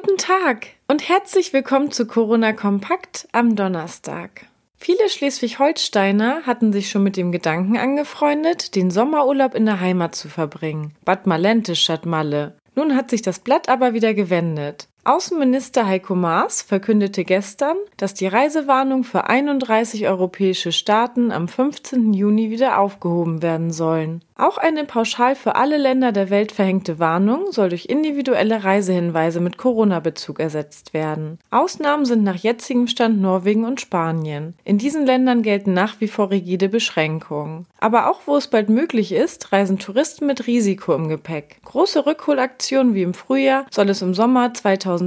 Guten Tag und herzlich willkommen zu Corona Kompakt am Donnerstag. Viele Schleswig-Holsteiner hatten sich schon mit dem Gedanken angefreundet, den Sommerurlaub in der Heimat zu verbringen. Bad Malente statt Malle. Nun hat sich das Blatt aber wieder gewendet. Außenminister Heiko Maas verkündete gestern, dass die Reisewarnung für 31 europäische Staaten am 15. Juni wieder aufgehoben werden sollen. Auch eine pauschal für alle Länder der Welt verhängte Warnung soll durch individuelle Reisehinweise mit Corona-Bezug ersetzt werden. Ausnahmen sind nach jetzigem Stand Norwegen und Spanien. In diesen Ländern gelten nach wie vor rigide Beschränkungen. Aber auch wo es bald möglich ist, reisen Touristen mit Risiko im Gepäck. Große Rückholaktionen wie im Frühjahr soll es im Sommer 2020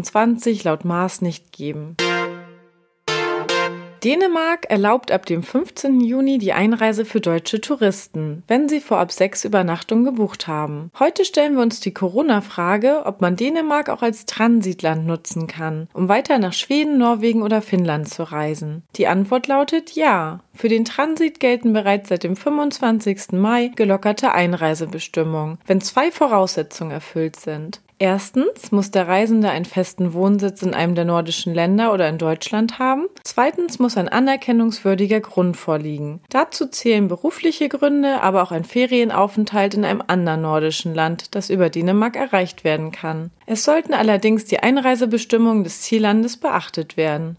laut Maß nicht geben. Dänemark erlaubt ab dem 15. Juni die Einreise für deutsche Touristen, wenn sie vorab sechs Übernachtungen gebucht haben. Heute stellen wir uns die Corona-Frage, ob man Dänemark auch als Transitland nutzen kann, um weiter nach Schweden, Norwegen oder Finnland zu reisen. Die Antwort lautet ja. Für den Transit gelten bereits seit dem 25. Mai gelockerte Einreisebestimmungen, wenn zwei Voraussetzungen erfüllt sind. Erstens muss der Reisende einen festen Wohnsitz in einem der nordischen Länder oder in Deutschland haben. Zweitens muss ein anerkennungswürdiger Grund vorliegen. Dazu zählen berufliche Gründe, aber auch ein Ferienaufenthalt in einem anderen nordischen Land, das über Dänemark erreicht werden kann. Es sollten allerdings die Einreisebestimmungen des Ziellandes beachtet werden.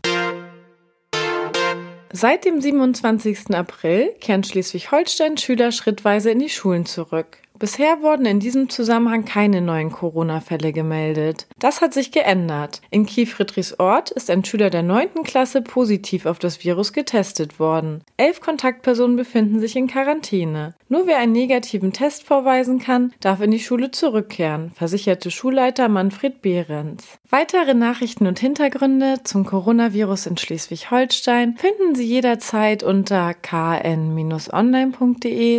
Seit dem 27. April kehren Schleswig-Holstein Schüler schrittweise in die Schulen zurück. Bisher wurden in diesem Zusammenhang keine neuen Corona-Fälle gemeldet. Das hat sich geändert. In Kiel-Friedrichsort ist ein Schüler der 9. Klasse positiv auf das Virus getestet worden. Elf Kontaktpersonen befinden sich in Quarantäne. Nur wer einen negativen Test vorweisen kann, darf in die Schule zurückkehren, versicherte Schulleiter Manfred Behrens. Weitere Nachrichten und Hintergründe zum Coronavirus in Schleswig-Holstein finden Sie jederzeit unter kn-online.de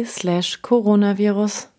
slash Coronavirus.